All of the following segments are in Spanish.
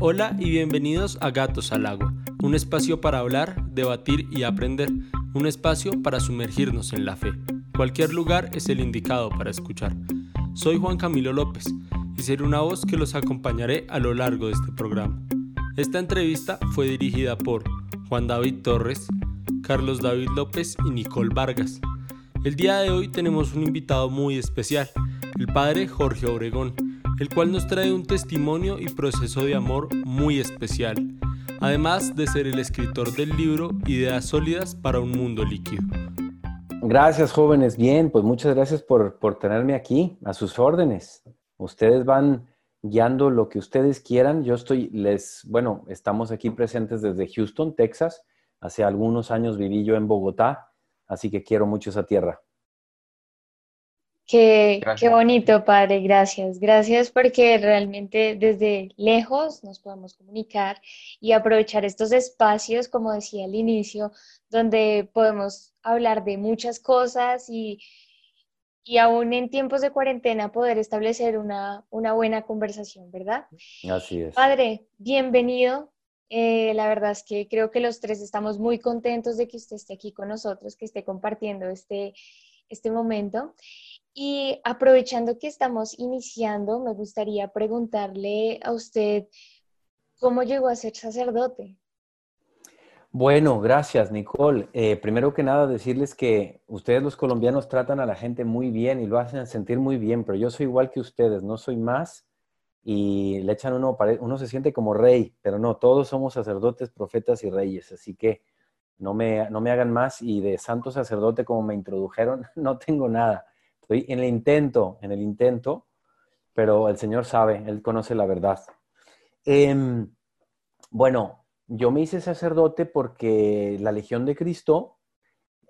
Hola y bienvenidos a Gatos al Agua, un espacio para hablar, debatir y aprender, un espacio para sumergirnos en la fe. Cualquier lugar es el indicado para escuchar. Soy Juan Camilo López y seré una voz que los acompañaré a lo largo de este programa. Esta entrevista fue dirigida por Juan David Torres, Carlos David López y Nicole Vargas. El día de hoy tenemos un invitado muy especial, el padre Jorge Obregón, el cual nos trae un testimonio y proceso de amor muy especial, además de ser el escritor del libro Ideas sólidas para un mundo líquido. Gracias, jóvenes. Bien, pues muchas gracias por, por tenerme aquí, a sus órdenes. Ustedes van guiando lo que ustedes quieran. Yo estoy, les, bueno, estamos aquí presentes desde Houston, Texas. Hace algunos años viví yo en Bogotá, así que quiero mucho esa tierra. Qué, qué, bonito, padre, gracias. Gracias porque realmente desde lejos nos podemos comunicar y aprovechar estos espacios, como decía al inicio, donde podemos hablar de muchas cosas y, y aún en tiempos de cuarentena poder establecer una, una buena conversación, ¿verdad? Así es. Padre, bienvenido. Eh, la verdad es que creo que los tres estamos muy contentos de que usted esté aquí con nosotros, que esté compartiendo este, este momento. Y aprovechando que estamos iniciando, me gustaría preguntarle a usted cómo llegó a ser sacerdote. Bueno, gracias, Nicole. Eh, primero que nada, decirles que ustedes los colombianos tratan a la gente muy bien y lo hacen sentir muy bien, pero yo soy igual que ustedes, no soy más y le echan uno, uno se siente como rey, pero no, todos somos sacerdotes, profetas y reyes, así que no me, no me hagan más y de santo sacerdote como me introdujeron, no tengo nada. Estoy en el intento, en el intento, pero el Señor sabe, Él conoce la verdad. Em, bueno, yo me hice sacerdote porque la Legión de Cristo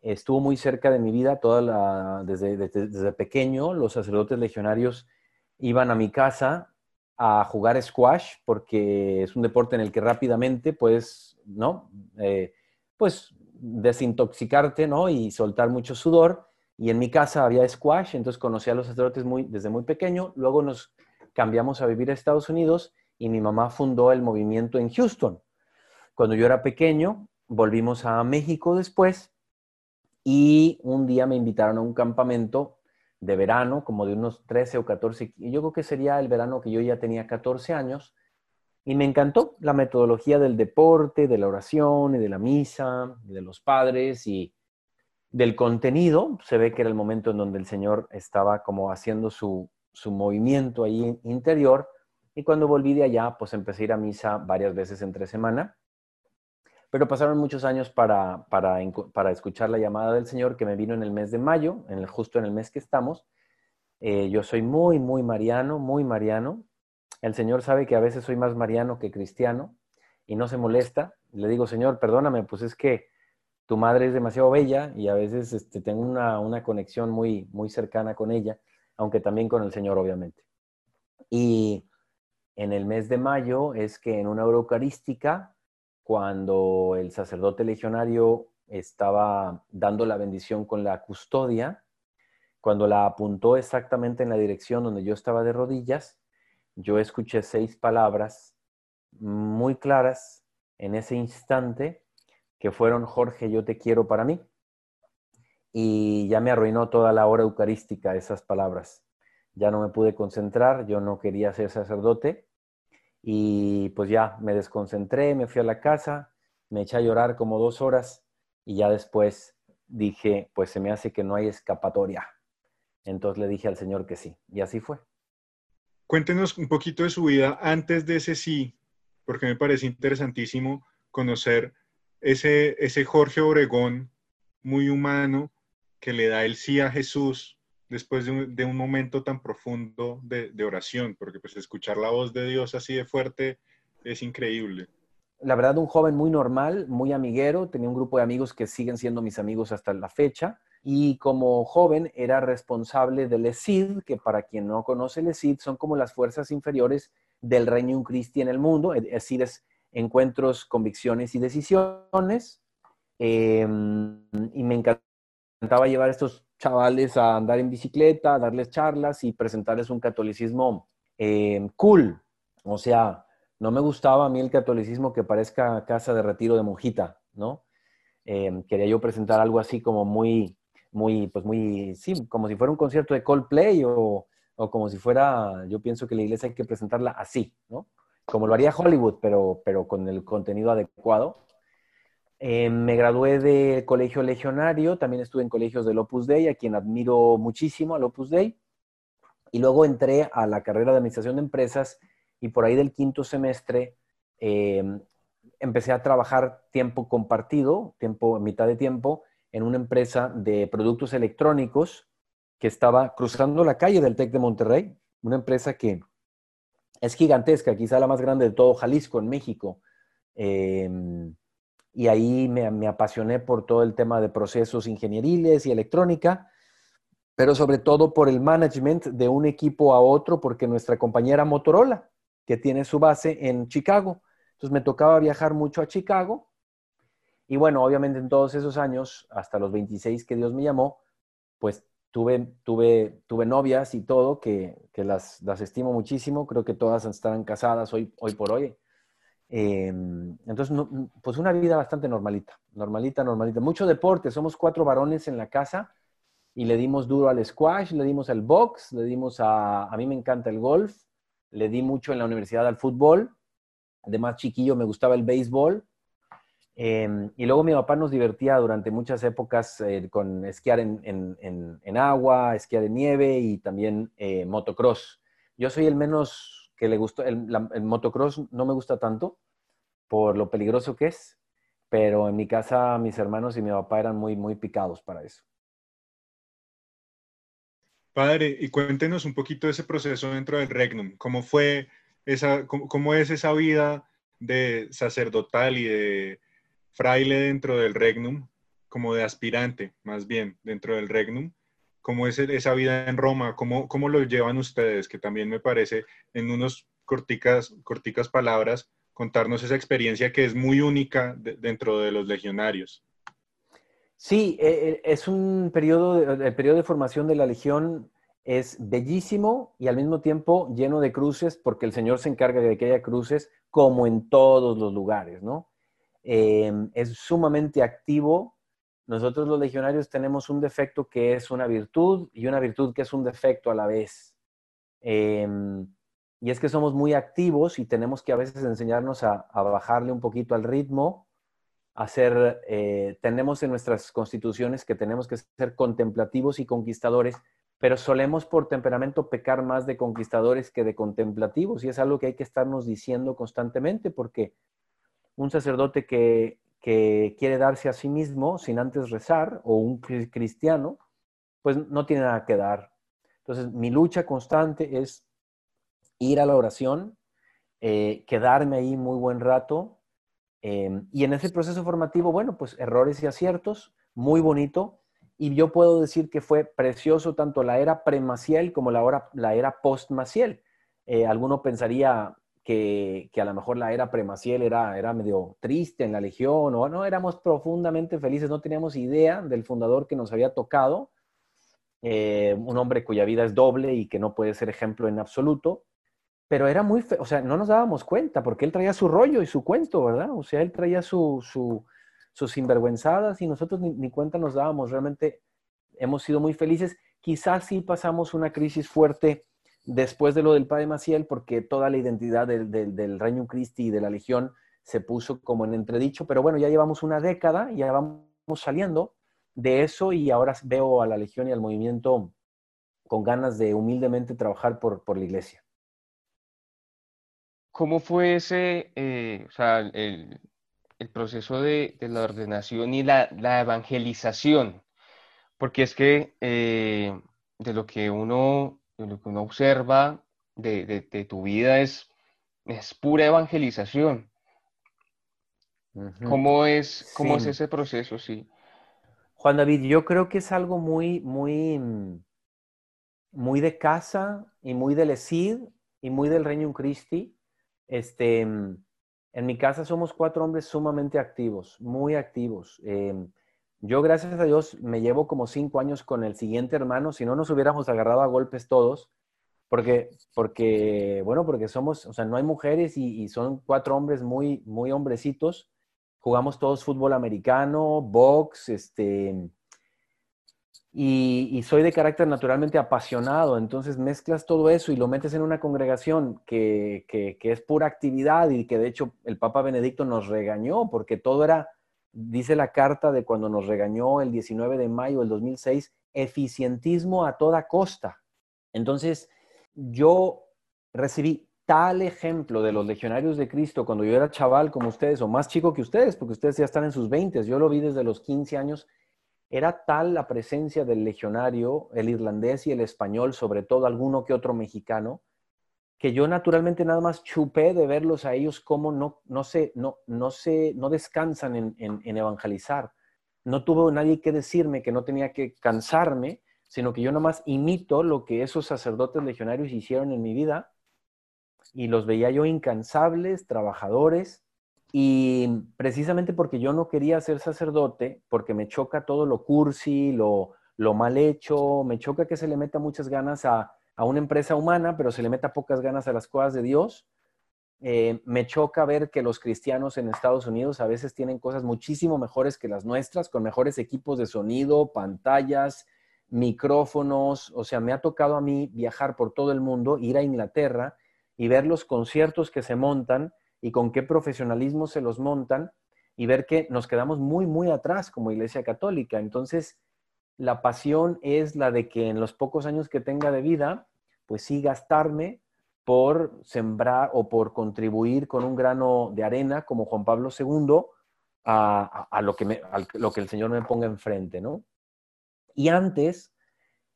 estuvo muy cerca de mi vida toda la, desde, desde, pequeño. Los sacerdotes legionarios iban a mi casa a jugar squash porque es un deporte en el que rápidamente puedes, ¿no? Eh, pues desintoxicarte, ¿no? Y soltar mucho sudor. Y en mi casa había squash, entonces conocí a los sacerdotes muy, desde muy pequeño. Luego nos cambiamos a vivir a Estados Unidos y mi mamá fundó el movimiento en Houston. Cuando yo era pequeño, volvimos a México después y un día me invitaron a un campamento de verano, como de unos 13 o 14, y yo creo que sería el verano que yo ya tenía 14 años, y me encantó la metodología del deporte, de la oración y de la misa, de los padres, y del contenido, se ve que era el momento en donde el Señor estaba como haciendo su, movimiento ahí interior. Y cuando volví de allá, pues empecé a ir a misa varias veces entre semana. Pero pasaron muchos años para, para, escuchar la llamada del Señor que me vino en el mes de mayo, en el, justo en el mes que estamos. Eh, yo soy muy, muy mariano, muy mariano. El Señor sabe que a veces soy más mariano que cristiano y no se molesta. Le digo, Señor, perdóname, pues es que tu madre es demasiado bella y a veces este, tengo una, conexión muy, muy cercana con ella, aunque también con el Señor, obviamente. Y en el mes de mayo es que en una hora eucarística, cuando el sacerdote legionario estaba dando la bendición con la custodia, cuando la apuntó exactamente en la dirección donde yo estaba de rodillas, yo escuché seis palabras muy claras en ese instante que fueron Jorge, yo te quiero para mí. Y ya me arruinó toda la hora eucarística esas palabras. Ya no me pude concentrar, yo no quería ser sacerdote. Y pues ya me desconcentré, me fui a la casa, me eché a llorar como dos horas y ya después dije, pues se me hace que no hay escapatoria. Entonces le dije al Señor que sí. Y así fue. Cuéntenos un poquito de su vida antes de ese sí, porque me parece interesantísimo conocer ese, ese Jorge Obregón muy humano que le da el sí a Jesús después de un, momento tan profundo de, oración, porque pues escuchar la voz de Dios así de fuerte es increíble. La verdad, un joven muy normal, muy amiguero, tenía un grupo de amigos que siguen siendo mis amigos hasta la fecha, y como joven era responsable del ESID, que para quien no conoce el ESID, son como las fuerzas inferiores del Reino Christi en el mundo. ESID es encuentros, convicciones y decisiones. Em, y me encantaba llevar a estos chavales a andar en bicicleta, darles charlas y presentarles un catolicismo em, cool, o sea, No me gustaba a mí el catolicismo que parezca casa de retiro de monjita, ¿no? Em, quería yo presentar algo así como muy, muy, pues muy, sí, como si fuera un concierto de Coldplay o, o como si fuera, yo pienso que la iglesia hay que presentarla así, ¿no? Como lo haría Hollywood, pero, pero con el contenido adecuado. Em, me gradué de colegio legionario, también estuve en colegios del Opus Dei, a quien admiro muchísimo, al Opus Dei. Y luego entré a la carrera de administración de empresas y por ahí del quinto semestre em, empecé a trabajar tiempo compartido, tiempo, mitad de tiempo, en una empresa de productos electrónicos que estaba cruzando la calle del TEC de Monterrey, una empresa que es gigantesca, quizá la más grande de todo Jalisco, en México. Em, y ahí me, me, apasioné por todo el tema de procesos ingenieriles y electrónica pero sobre todo por el management de un equipo a otro, porque nuestra compañera Motorola, que tiene su base en Chicago. Entonces me tocaba viajar mucho a Chicago. Y bueno, obviamente en todos esos años, hasta los 26 que Dios me llamó, pues tuve, tuve, tuve novias y todo, que, que las, las, estimo muchísimo. Creo que todas estarán casadas hoy, hoy por hoy. Eh, entonces, pues una vida bastante normalita, normalita, normalita. Mucho deporte, somos cuatro varones en la casa y le dimos duro al squash, le dimos al box, le dimos a, a mí me encanta el golf, le di mucho en la universidad al fútbol, además chiquillo me gustaba el béisbol, eh, y luego mi papá nos divertía durante muchas épocas eh, con esquiar en, agua, esquiar en nieve y también eh, motocross. Yo soy el menos que le gustó, el, el motocross no me gusta tanto por lo peligroso que es, pero en mi casa mis hermanos y mi papá eran muy, muy picados para eso. Padre, y cuéntenos un poquito de ese proceso dentro del Regnum. ¿Cómo fue esa, cómo, es esa vida de sacerdotal y de fraile dentro del Regnum, como de aspirante, más bien, dentro del Regnum? ¿Cómo es esa vida en Roma? ¿Cómo, cómo lo llevan ustedes? Que también me parece, en unos corticas, corticas palabras, contarnos esa experiencia que es muy única dentro de los legionarios. Sí, eh, eh, es un periodo, el periodo de formación de la Legión es bellísimo y al mismo tiempo lleno de cruces, porque el Señor se encarga de que haya cruces como en todos los lugares, ¿no? Em, es sumamente activo. Nosotros los legionarios tenemos un defecto que es una virtud y una virtud que es un defecto a la vez. Em, y es que somos muy activos y tenemos que a veces enseñarnos a bajarle un poquito al ritmo hacer, eh, tenemos en nuestras constituciones que tenemos que ser contemplativos y conquistadores, pero solemos por temperamento pecar más de conquistadores que de contemplativos y es algo que hay que estarnos diciendo constantemente porque un sacerdote que, que quiere darse a sí mismo sin antes rezar o un cristiano, pues no tiene nada que dar. Entonces, mi lucha constante es ir a la oración, eh, quedarme ahí muy buen rato, Em, y en ese proceso formativo, bueno, pues errores y aciertos, muy bonito. Y yo puedo decir que fue precioso tanto la era premaciel como la, hora, la era postmaciel. Eh, alguno pensaría que, a lo mejor la era premaciel era, era medio triste en la legión, o no, éramos profundamente felices, no teníamos idea del fundador que nos había tocado, eh, un hombre cuya vida es doble y que no puede ser ejemplo en absoluto pero era muy, o sea, no nos dábamos cuenta porque él traía su rollo y su cuento, ¿verdad? O sea, él traía su, su, sus sinvergüenzadas y nosotros ni, cuenta nos dábamos. Realmente hemos sido muy felices. Quizás sí pasamos una crisis fuerte después de lo del Padre Maciel porque toda la identidad del, del, del Reino Christi y de la Legión se puso como en entredicho, pero bueno, ya llevamos una década, ya vamos saliendo de eso y ahora veo a la Legión y al movimiento con ganas de humildemente trabajar por, por la iglesia. ¿Cómo fue ese, eh, o sea, el, el proceso de, de, la ordenación y la, la evangelización? Porque es que eh, de, lo que uno, lo que uno observa de, de tu vida es, es pura evangelización. ¿Cómo, es, cómo sí. es ese proceso? Sí. Juan David, yo creo que es algo muy, muy, muy de casa y muy del ESID y muy del Reino Christi este, en mi casa somos cuatro hombres sumamente activos, muy activos. Eh, yo, gracias a Dios, me llevo como cinco años con el siguiente hermano. Si no nos hubiéramos agarrado a golpes todos, Porque, porque, bueno, porque somos, o sea, no hay mujeres y, son cuatro hombres muy, muy hombrecitos. Jugamos todos fútbol americano, box, este, y, soy de carácter naturalmente apasionado, entonces mezclas todo eso y lo metes en una congregación que, que, es pura actividad y que de hecho el Papa Benedicto nos regañó porque todo era, dice la carta de cuando nos regañó el 19 de mayo del 2006, eficientismo a toda costa. Entonces, yo recibí tal ejemplo de los legionarios de Cristo cuando yo era chaval como ustedes, o más chico que ustedes, porque ustedes ya están en sus 20, yo lo vi desde los 15 años, era tal la presencia del legionario, el irlandés y el español, sobre todo alguno que otro mexicano, que yo naturalmente nada más chupé de verlos a ellos como no, no, se, no, no, se, no descansan en, en evangelizar. No tuvo nadie que decirme que no tenía que cansarme, sino que yo nomás imito lo que esos sacerdotes legionarios hicieron en mi vida y los veía yo incansables, trabajadores, y precisamente porque yo no quería ser sacerdote, porque me choca todo lo cursi, lo, lo mal hecho, me choca que se le meta muchas ganas a, a, una empresa humana, pero se le meta pocas ganas a las cosas de Dios. Eh, me choca ver que los cristianos en Estados Unidos a veces tienen cosas muchísimo mejores que las nuestras, con mejores equipos de sonido, pantallas, micrófonos, o sea, me ha tocado a mí viajar por todo el mundo, ir a Inglaterra y ver los conciertos que se montan y con qué profesionalismo se los montan y ver que nos quedamos muy, muy atrás como Iglesia Católica. Entonces, la pasión es la de que en los pocos años que tenga de vida, pues sí gastarme por sembrar o por contribuir con un grano de arena como Juan Pablo II a, lo, que me, a lo que el Señor me ponga enfrente, ¿no? Y antes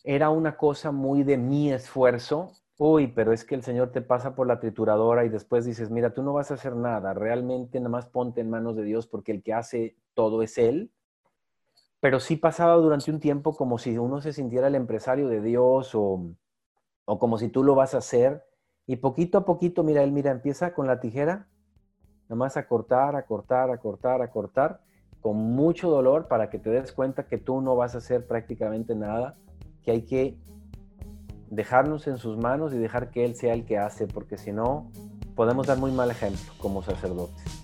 era una cosa muy de mi esfuerzo. Uy, pero es que el Señor te pasa por la trituradora y después dices, mira, tú no vas a hacer nada, realmente nada más ponte en manos de Dios porque el que hace todo es Él. Pero sí pasaba durante un tiempo como si uno se sintiera el empresario de Dios o, o como si tú lo vas a hacer. Y poquito a poquito, mira, Él, mira, empieza con la tijera, nada más a cortar, a cortar, a cortar, a cortar con mucho dolor para que te des cuenta que tú no vas a hacer prácticamente nada, que hay que dejarnos en sus manos y dejar que Él sea el que hace, porque si no, podemos dar muy mal ejemplo como sacerdotes.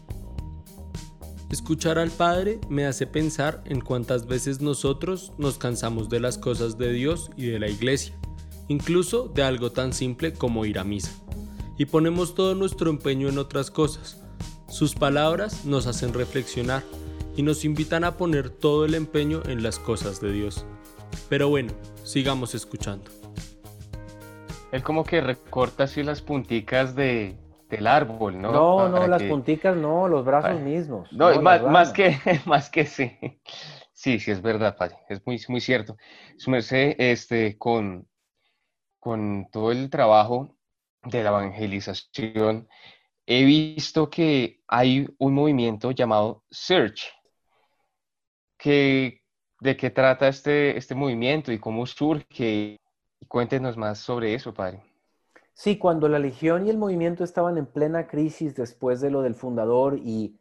Escuchar al Padre me hace pensar en cuántas veces nosotros nos cansamos de las cosas de Dios y de la iglesia, incluso de algo tan simple como ir a misa, y ponemos todo nuestro empeño en otras cosas. Sus palabras nos hacen reflexionar y nos invitan a poner todo el empeño en las cosas de Dios. Pero bueno, sigamos escuchando. Él como que recorta así las punticas de, del árbol, ¿no? No, no, las punticas no, los brazos mismos. No, más, que, más que sí. Sí, sí, es verdad, padre. Es muy, muy cierto. Su merced, este, con, con todo el trabajo de la evangelización, he visto que hay un movimiento llamado Search, ¿De qué trata este, este movimiento y cómo surge? cuéntenos más sobre eso, padre. Sí, cuando la Legión y el movimiento estaban en plena crisis después de lo del fundador y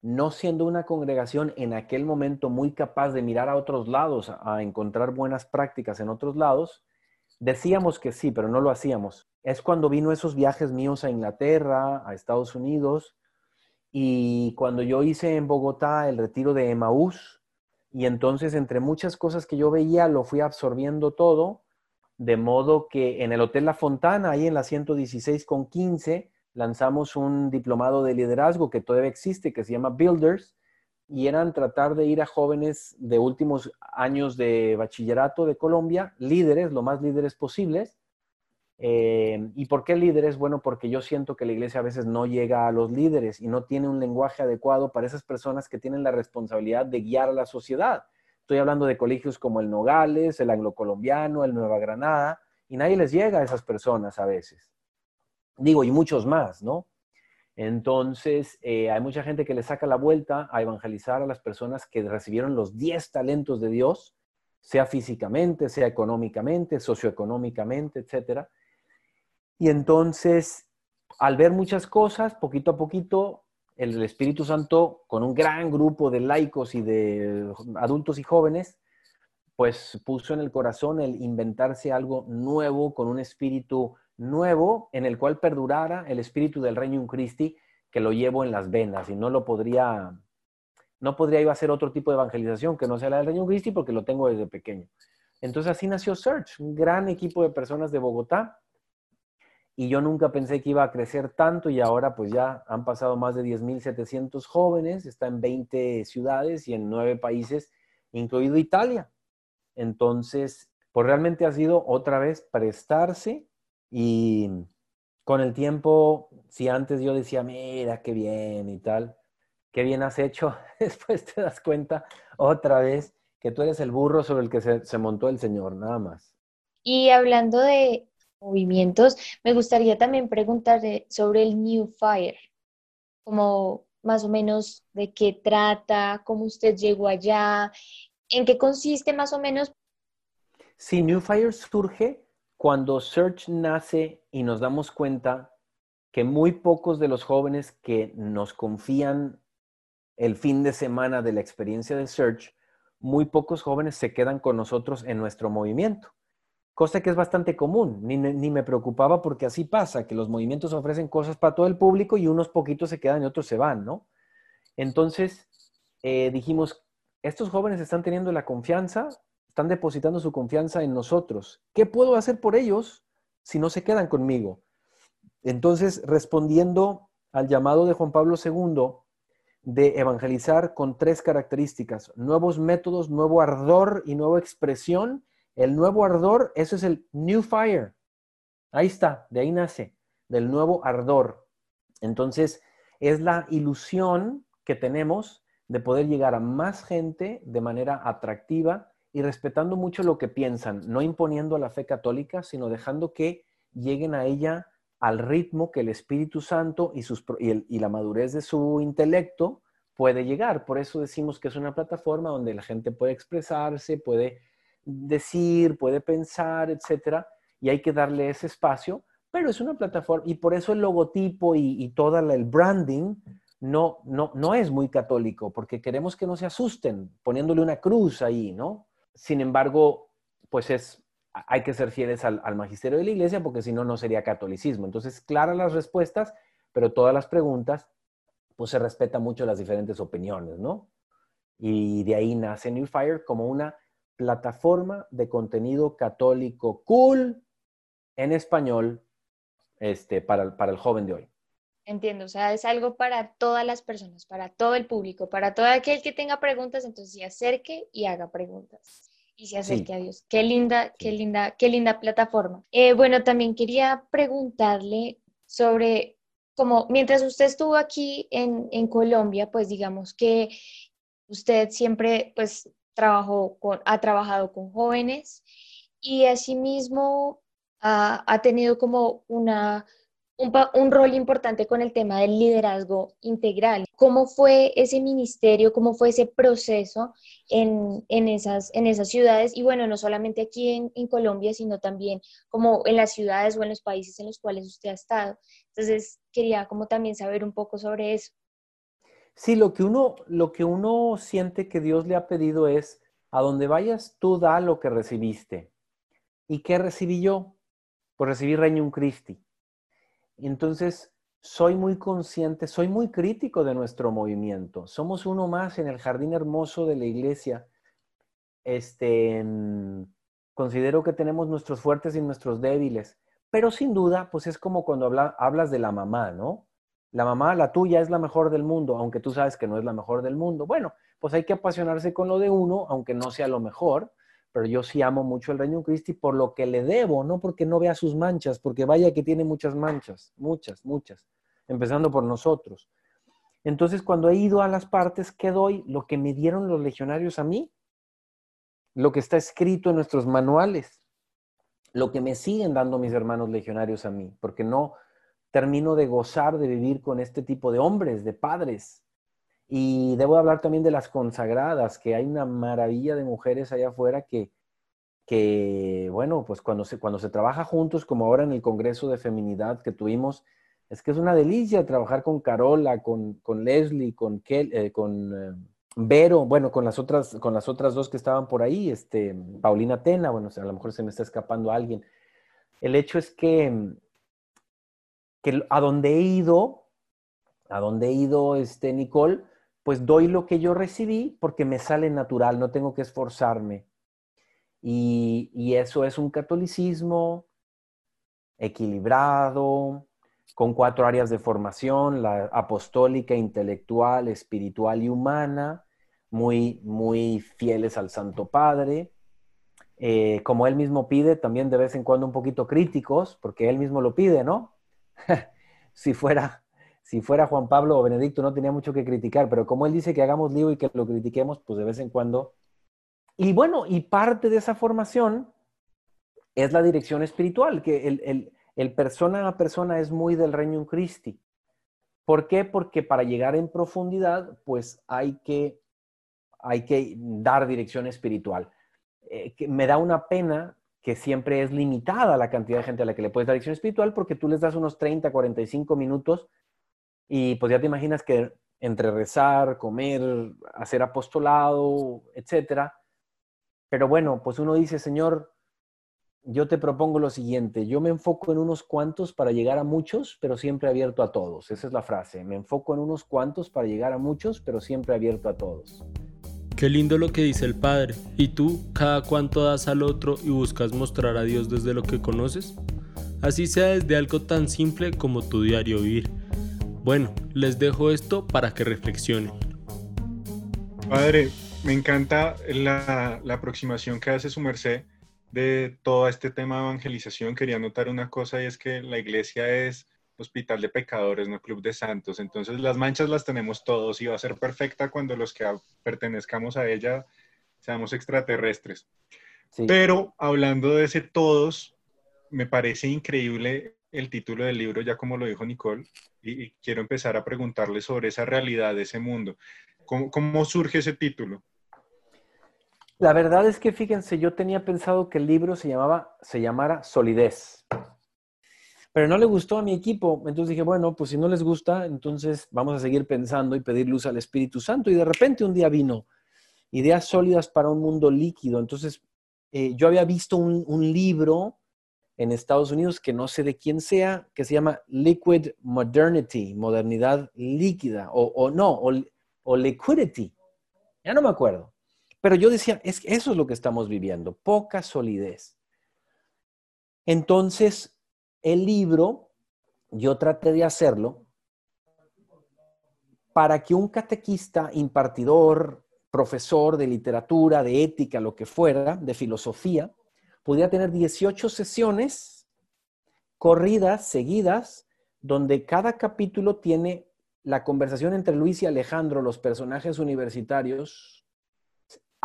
no siendo una congregación en aquel momento muy capaz de mirar a otros lados, a encontrar buenas prácticas en otros lados, decíamos que sí, pero no lo hacíamos. Es cuando vino esos viajes míos a Inglaterra, a Estados Unidos, y cuando yo hice en Bogotá el retiro de Emaús, y entonces entre muchas cosas que yo veía lo fui absorbiendo todo, de modo que en el Hotel La Fontana, ahí en la 116 con 15, lanzamos un diplomado de liderazgo que todavía existe, que se llama Builders, y eran tratar de ir a jóvenes de últimos años de bachillerato de Colombia, líderes, lo más líderes posibles, eh, ¿Y por qué líderes? Bueno, porque yo siento que la iglesia a veces no llega a los líderes y no tiene un lenguaje adecuado para esas personas que tienen la responsabilidad de guiar a la sociedad. Estoy hablando de colegios como el Nogales, el Anglo Colombiano, el Nueva Granada, y nadie les llega a esas personas a veces. Digo, y muchos más, ¿no? Entonces, eh, hay mucha gente que le saca la vuelta a evangelizar a las personas que recibieron los 10 talentos de Dios, sea físicamente, sea económicamente, socioeconómicamente, etcétera y entonces, al ver muchas cosas, poquito a poquito, el Espíritu Santo, con un gran grupo de laicos y de adultos y jóvenes, pues puso en el corazón el inventarse algo nuevo con un espíritu nuevo en el cual perdurara el espíritu del Reino Christi que lo llevo en las venas y no lo podría, no podría a hacer otro tipo de evangelización que no sea la del Reino Christi porque lo tengo desde pequeño. Entonces así nació Search, un gran equipo de personas de Bogotá y yo nunca pensé que iba a crecer tanto y ahora pues ya han pasado más de 10.700 jóvenes, está en 20 ciudades y en 9 países, incluido Italia. Entonces, pues realmente ha sido otra vez prestarse y con el tiempo, si antes yo decía, mira, qué bien y tal, qué bien has hecho, después te das cuenta otra vez que tú eres el burro sobre el que se, se montó el Señor, nada más. Y hablando de movimientos. Me gustaría también preguntarle sobre el New Fire, como más o menos de qué trata, cómo usted llegó allá, en qué consiste más o menos. Sí, New Fire surge cuando Search nace y nos damos cuenta que muy pocos de los jóvenes que nos confían el fin de semana de la experiencia de Search, muy pocos jóvenes se quedan con nosotros en nuestro movimiento cosa que es bastante común, ni, me preocupaba porque así pasa, que los movimientos ofrecen cosas para todo el público y unos poquitos se quedan y otros se van, ¿no? Entonces, eh, dijimos, estos jóvenes están teniendo la confianza, están depositando su confianza en nosotros. ¿Qué puedo hacer por ellos si no se quedan conmigo? Entonces, respondiendo al llamado de Juan Pablo II de evangelizar con tres características, nuevos métodos, nuevo ardor y nueva expresión, el nuevo ardor, eso es el New Fire. Ahí está, de ahí nace, del nuevo ardor. Entonces, es la ilusión que tenemos de poder llegar a más gente de manera atractiva y respetando mucho lo que piensan, no imponiendo la fe católica, sino dejando que lleguen a ella al ritmo que el Espíritu Santo y, y la madurez de su intelecto puede llegar. Por eso decimos que es una plataforma donde la gente puede expresarse, puede decir, puede pensar, etcétera, y hay que darle ese espacio, pero es una plataforma y por eso el logotipo y, y todo el branding no, no, no es muy católico, porque queremos que no se asusten poniéndole una cruz ahí, ¿no? Sin embargo, pues es, hay que ser fieles al, al magisterio de la iglesia, porque si no, no sería catolicismo. Entonces, claras las respuestas, pero todas las preguntas, pues se respeta mucho las diferentes opiniones, ¿no? Y de ahí nace New Fire como una plataforma de contenido católico cool en español este, para, para el joven de hoy. Entiendo, o sea, es algo para todas las personas, para todo el público, para todo aquel que tenga preguntas, entonces se acerque y haga preguntas y se acerque a Dios. Qué linda, qué linda, qué linda plataforma. Eh, bueno, también quería preguntarle sobre, como mientras usted estuvo aquí en, en Colombia, pues digamos que usted siempre, pues trabajó con, ha trabajado con jóvenes y asimismo ha, ha tenido como una, un, rol importante con el tema del liderazgo integral. ¿Cómo fue ese ministerio, cómo fue ese proceso en, en, esas, en esas ciudades? Y bueno, no solamente aquí en, en, Colombia, sino también como en las ciudades o en los países en los cuales usted ha estado. Entonces, quería como también saber un poco sobre eso. Sí, lo que uno, lo que uno siente que Dios le ha pedido es, a donde vayas, tú da lo que recibiste. ¿Y qué recibí yo? Pues recibí Reino Christi. Entonces, soy muy consciente, soy muy crítico de nuestro movimiento. Somos uno más en el jardín hermoso de la iglesia. Este, considero que tenemos nuestros fuertes y nuestros débiles, pero sin duda, pues es como cuando hablas de la mamá, ¿no? La mamá, la tuya es la mejor del mundo, aunque tú sabes que no es la mejor del mundo. Bueno, pues hay que apasionarse con lo de uno, aunque no sea lo mejor, pero yo sí amo mucho el Reino Cristi por lo que le debo, no porque no vea sus manchas, porque vaya que tiene muchas manchas, muchas, muchas, empezando por nosotros. Entonces, cuando he ido a las partes, ¿qué doy? Lo que me dieron los legionarios a mí, lo que está escrito en nuestros manuales, lo que me siguen dando mis hermanos legionarios a mí, porque no, termino de gozar de vivir con este tipo de hombres, de padres. Y debo hablar también de las consagradas, que hay una maravilla de mujeres allá afuera que, que bueno, pues cuando se, cuando se trabaja juntos, como ahora en el Congreso de Feminidad que tuvimos, es que es una delicia trabajar con Carola, con, con Leslie, con, eh, con, eh, Vero, bueno, con las otras, con las otras dos que estaban por ahí, este, Paulina Tena, bueno, a lo mejor se me está escapando alguien. El hecho es que, que a donde he ido, a donde he ido, este, Nicole, pues doy lo que yo recibí porque me sale natural, no tengo que esforzarme. Y, y eso es un catolicismo equilibrado, con cuatro áreas de formación, la apostólica, intelectual, espiritual y humana, muy, muy fieles al Santo Padre. Eh, como él mismo pide, también de vez en cuando un poquito críticos, porque él mismo lo pide, ¿no? si, fuera, si fuera Juan Pablo o Benedicto no tenía mucho que criticar, pero como él dice que hagamos lío y que lo critiquemos, pues de vez en cuando. Y bueno, y parte de esa formación es la dirección espiritual, que el, el persona a persona es muy del Reino Christi. ¿Por qué? Porque para llegar en profundidad, pues hay que, hay que dar dirección espiritual. Eh, me da una pena que siempre es limitada la cantidad de gente a la que le puedes dar dirección espiritual porque tú les das unos 30, 45 minutos y pues ya te imaginas que entre rezar, comer, hacer apostolado, etcétera. Pero bueno, pues uno dice, Señor, yo te propongo lo siguiente, yo me enfoco en unos cuantos para llegar a muchos, pero siempre abierto a todos. Esa es la frase, me enfoco en unos cuantos para llegar a muchos, pero siempre abierto a todos. Qué lindo lo que dice el Padre. ¿Y tú cada cuánto das al otro y buscas mostrar a Dios desde lo que conoces? Así sea desde algo tan simple como tu diario vivir. Bueno, les dejo esto para que reflexionen. Padre, me encanta la, aproximación que hace su merced de todo este tema de evangelización, quería notar una cosa y es que la iglesia es hospital de pecadores, no club de santos. Entonces las manchas las tenemos todos y va a ser perfecta cuando los que pertenezcamos a ella seamos extraterrestres. Pero hablando de ese todos, me parece increíble el título del libro, ya como lo dijo Nicole, y, quiero empezar a preguntarle sobre esa realidad de ese mundo. ¿Cómo, cómo surge ese título? La verdad es que fíjense, yo tenía pensado que el libro se llamaba, se llamara Solidez. Pero no le gustó a mi equipo. Entonces dije, bueno, pues si no les gusta, entonces vamos a seguir pensando y pedir luz al Espíritu Santo. Y de repente un día vino ideas sólidas para un mundo líquido. Entonces eh, yo había visto un, libro en Estados Unidos que no sé de quién sea, que se llama Liquid Modernity, modernidad líquida, o, no, o liquidity. Ya no me acuerdo. Pero yo decía, es, eso es lo que estamos viviendo, poca solidez. Entonces, el libro, yo traté de hacerlo para que un catequista, impartidor, profesor de literatura, de ética, lo que fuera, de filosofía, pudiera tener 18 sesiones corridas, seguidas, donde cada capítulo tiene la conversación entre Luis y Alejandro, los personajes universitarios,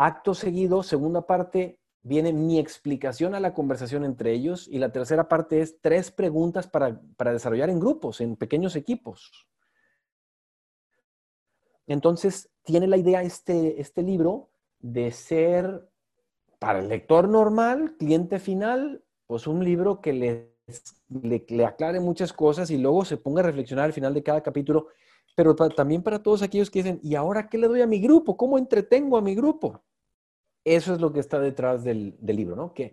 Acto seguido, segunda parte, viene mi explicación a la conversación entre ellos y la tercera parte es tres preguntas para, desarrollar en grupos, en pequeños equipos. Entonces, tiene la idea este, este libro de ser, para el lector normal, cliente final, pues un libro que le, le, aclare muchas cosas y luego se ponga a reflexionar al final de cada capítulo, pero también para todos aquellos que dicen, ¿y ahora qué le doy a mi grupo? ¿Cómo entretengo a mi grupo? Eso es lo que está detrás del, libro, ¿no? Que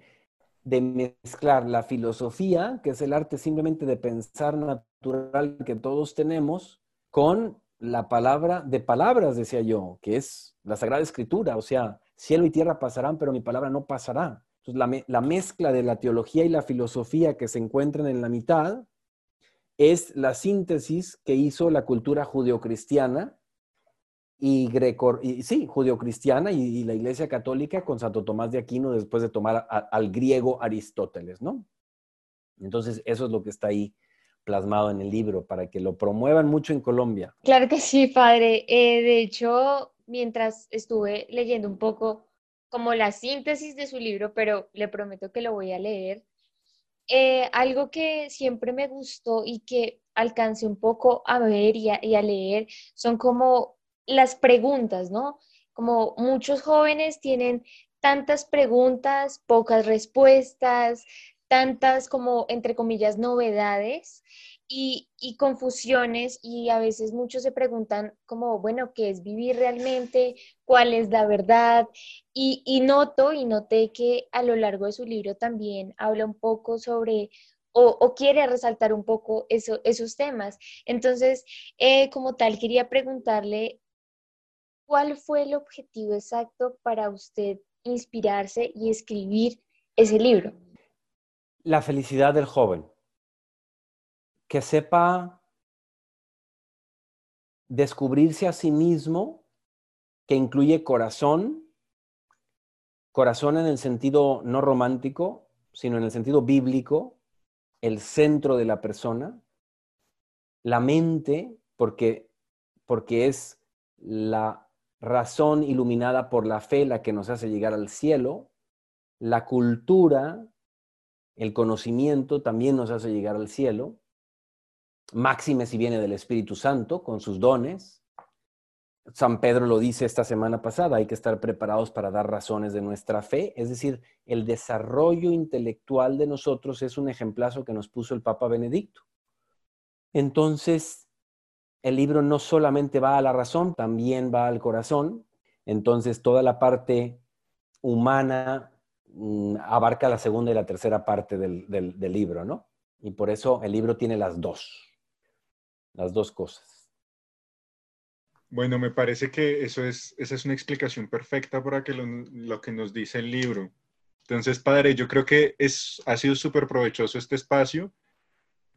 de mezclar la filosofía, que es el arte simplemente de pensar natural que todos tenemos, con la palabra de palabras, decía yo, que es la Sagrada Escritura, o sea, cielo y tierra pasarán, pero mi palabra no pasará. Entonces, la, la mezcla de la teología y la filosofía que se encuentran en la mitad es la síntesis que hizo la cultura judeocristiana y greco, y, sí, judeocristiana y, y, la Iglesia Católica con Santo Tomás de Aquino después de tomar al griego Aristóteles, ¿no? Entonces, eso es lo que está ahí plasmado en el libro, para que lo promuevan mucho en Colombia. Claro que sí, padre. Eh, de hecho, mientras estuve leyendo un poco como la síntesis de su libro, pero le prometo que lo voy a leer, eh, algo que siempre me gustó y que alcancé un poco a ver y a leer son como las preguntas, ¿no? Como muchos jóvenes tienen tantas preguntas, pocas respuestas, tantas como, entre comillas, novedades. y, confusiones y a veces muchos se preguntan como, bueno, ¿qué es vivir realmente? ¿Cuál es la verdad? Y, noto y noté que a lo largo de su libro también habla un poco sobre o, quiere resaltar un poco eso, esos temas. Entonces, eh, como tal, quería preguntarle, ¿cuál fue el objetivo exacto para usted inspirarse y escribir ese libro? La felicidad del joven que sepa descubrirse a sí mismo, que incluye corazón, corazón en el sentido no romántico, sino en el sentido bíblico, el centro de la persona, la mente, porque, porque es la razón iluminada por la fe la que nos hace llegar al cielo, la cultura, el conocimiento también nos hace llegar al cielo, máxime si viene del Espíritu Santo con sus dones. San Pedro lo dice esta semana pasada, hay que estar preparados para dar razones de nuestra fe, es decir, el desarrollo intelectual de nosotros es un ejemplazo que nos puso el Papa Benedicto. Entonces, el libro no solamente va a la razón, también va al corazón, entonces toda la parte humana mm, abarca la segunda y la tercera parte del, del libro, ¿no? Y por eso el libro tiene las dos las dos cosas. Bueno, me parece que eso es, esa es una explicación perfecta para que lo, que nos dice el libro. Entonces, padre, yo creo que es, ha sido súper provechoso este espacio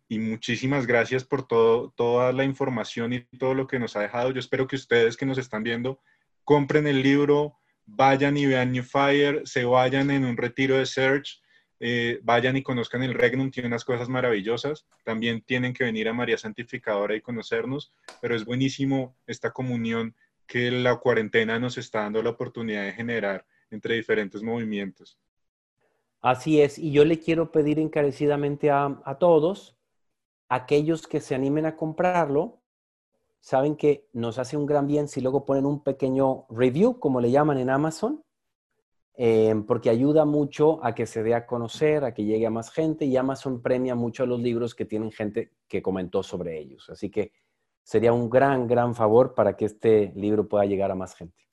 y muchísimas gracias por todo, toda la información y todo lo que nos ha dejado. Yo espero que ustedes que nos están viendo compren el libro, vayan y vean New Fire, se vayan en un retiro de Search eh, vayan y conozcan el Regnum, tiene unas cosas maravillosas. También tienen que venir a María Santificadora y conocernos, pero es buenísimo esta comunión que la cuarentena nos está dando la oportunidad de generar entre diferentes movimientos. Así es, y yo le quiero pedir encarecidamente a, a todos, aquellos que se animen a comprarlo, saben que nos hace un gran bien si luego ponen un pequeño review, como le llaman en Amazon, Em, porque ayuda mucho a que se dé a conocer, a que llegue a más gente y Amazon premia mucho a los libros que tienen gente que comentó sobre ellos. Así que sería un gran, gran favor para que este libro pueda llegar a más gente.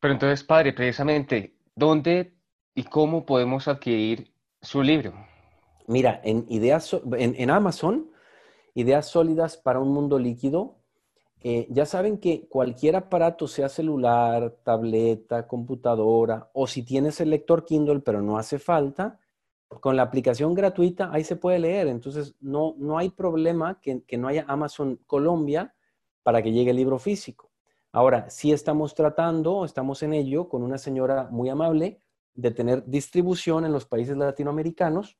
Pero entonces, padre, precisamente, ¿dónde y cómo podemos adquirir su libro? Mira, en, ideas, en, en Amazon, Ideas Sólidas para un Mundo Líquido, eh, ya saben que cualquier aparato, sea celular, tableta, computadora, o si tienes el lector Kindle, pero no hace falta, con la aplicación gratuita ahí se puede leer. Entonces, no, no hay problema que, que no haya Amazon Colombia para que llegue el libro físico. Ahora, sí estamos tratando, estamos en ello con una señora muy amable de tener distribución en los países latinoamericanos,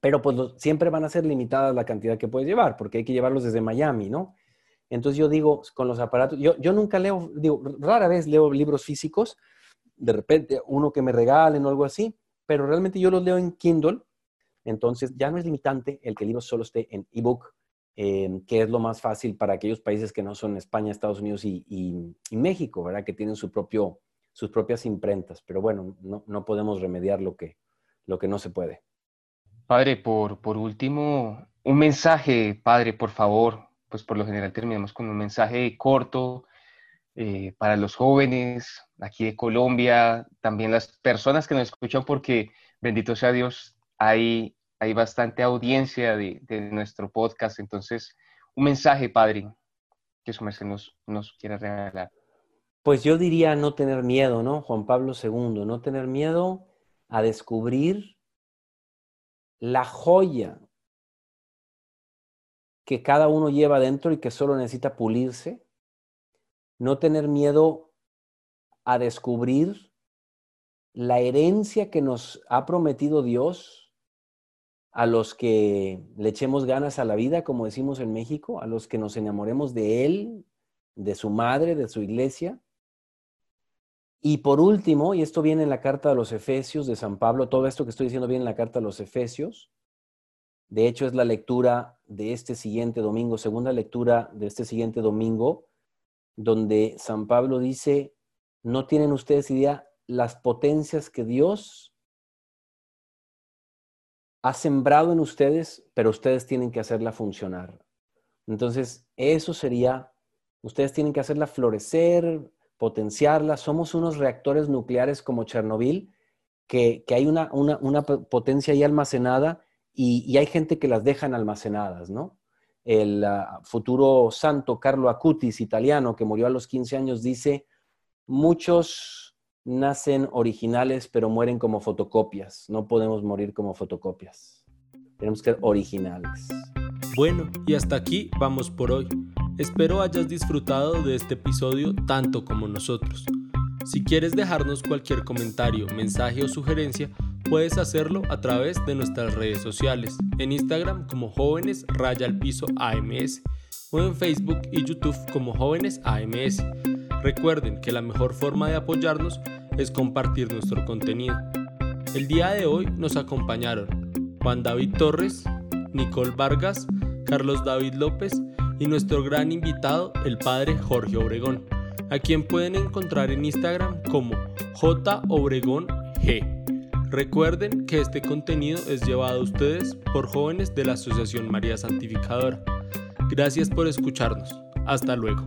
pero pues siempre van a ser limitadas la cantidad que puedes llevar, porque hay que llevarlos desde Miami, ¿no? Entonces yo digo, con los aparatos, yo, yo nunca leo, digo, rara vez leo libros físicos, de repente uno que me regalen o algo así, pero realmente yo los leo en Kindle, entonces ya no es limitante el que el libro solo esté en ebook, eh, que es lo más fácil para aquellos países que no son España, Estados Unidos y, y, México, ¿verdad? Que tienen su propio, sus propias imprentas, pero bueno, no, no podemos remediar lo que, lo que no se puede. Padre, por, por último, un mensaje, padre, por favor, pues por lo general terminamos con un mensaje corto eh, para los jóvenes aquí de Colombia, también las personas que nos escuchan, porque bendito sea Dios, hay, hay bastante audiencia de, nuestro podcast. Entonces, un mensaje, Padre, que su merced nos, nos quiera regalar. Pues yo diría no tener miedo, ¿no? Juan Pablo II, no tener miedo a descubrir la joya que cada uno lleva dentro y que solo necesita pulirse. No tener miedo a descubrir la herencia que nos ha prometido Dios a los que le echemos ganas a la vida, como decimos en México, a los que nos enamoremos de Él, de su madre, de su iglesia. Y por último, y esto viene en la carta de los Efesios de San Pablo, todo esto que estoy diciendo viene en la carta de los Efesios, de hecho, es la lectura de este siguiente domingo, segunda lectura de este siguiente domingo, donde San Pablo dice, no tienen ustedes idea las potencias que Dios ha sembrado en ustedes, pero ustedes tienen que hacerla funcionar. Entonces, eso sería, ustedes tienen que hacerla florecer, potenciarla. Somos unos reactores nucleares como Chernobyl, que, hay una, potencia ahí almacenada y, hay gente que las dejan almacenadas, ¿no? El ah, futuro santo Carlo Acutis, italiano, que murió a los 15 años, dice, muchos nacen originales, pero mueren como fotocopias. No podemos morir como fotocopias. Tenemos que ser originales. Bueno, y hasta aquí vamos por hoy. Espero hayas disfrutado de este episodio tanto como nosotros. Si quieres dejarnos cualquier comentario, mensaje o sugerencia, puedes hacerlo a través de nuestras redes sociales, en Instagram como jóvenes raya al piso AMS o en Facebook y YouTube como jóvenes AMS. Recuerden que la mejor forma de apoyarnos es compartir nuestro contenido. El día de hoy nos acompañaron Juan David Torres, Nicole Vargas, Carlos David López y nuestro gran invitado, el padre Jorge Obregón, a quien pueden encontrar en Instagram como J Obregón G. Recuerden que este contenido es llevado a ustedes por jóvenes de la Asociación María Santificadora. Gracias por escucharnos. Hasta luego.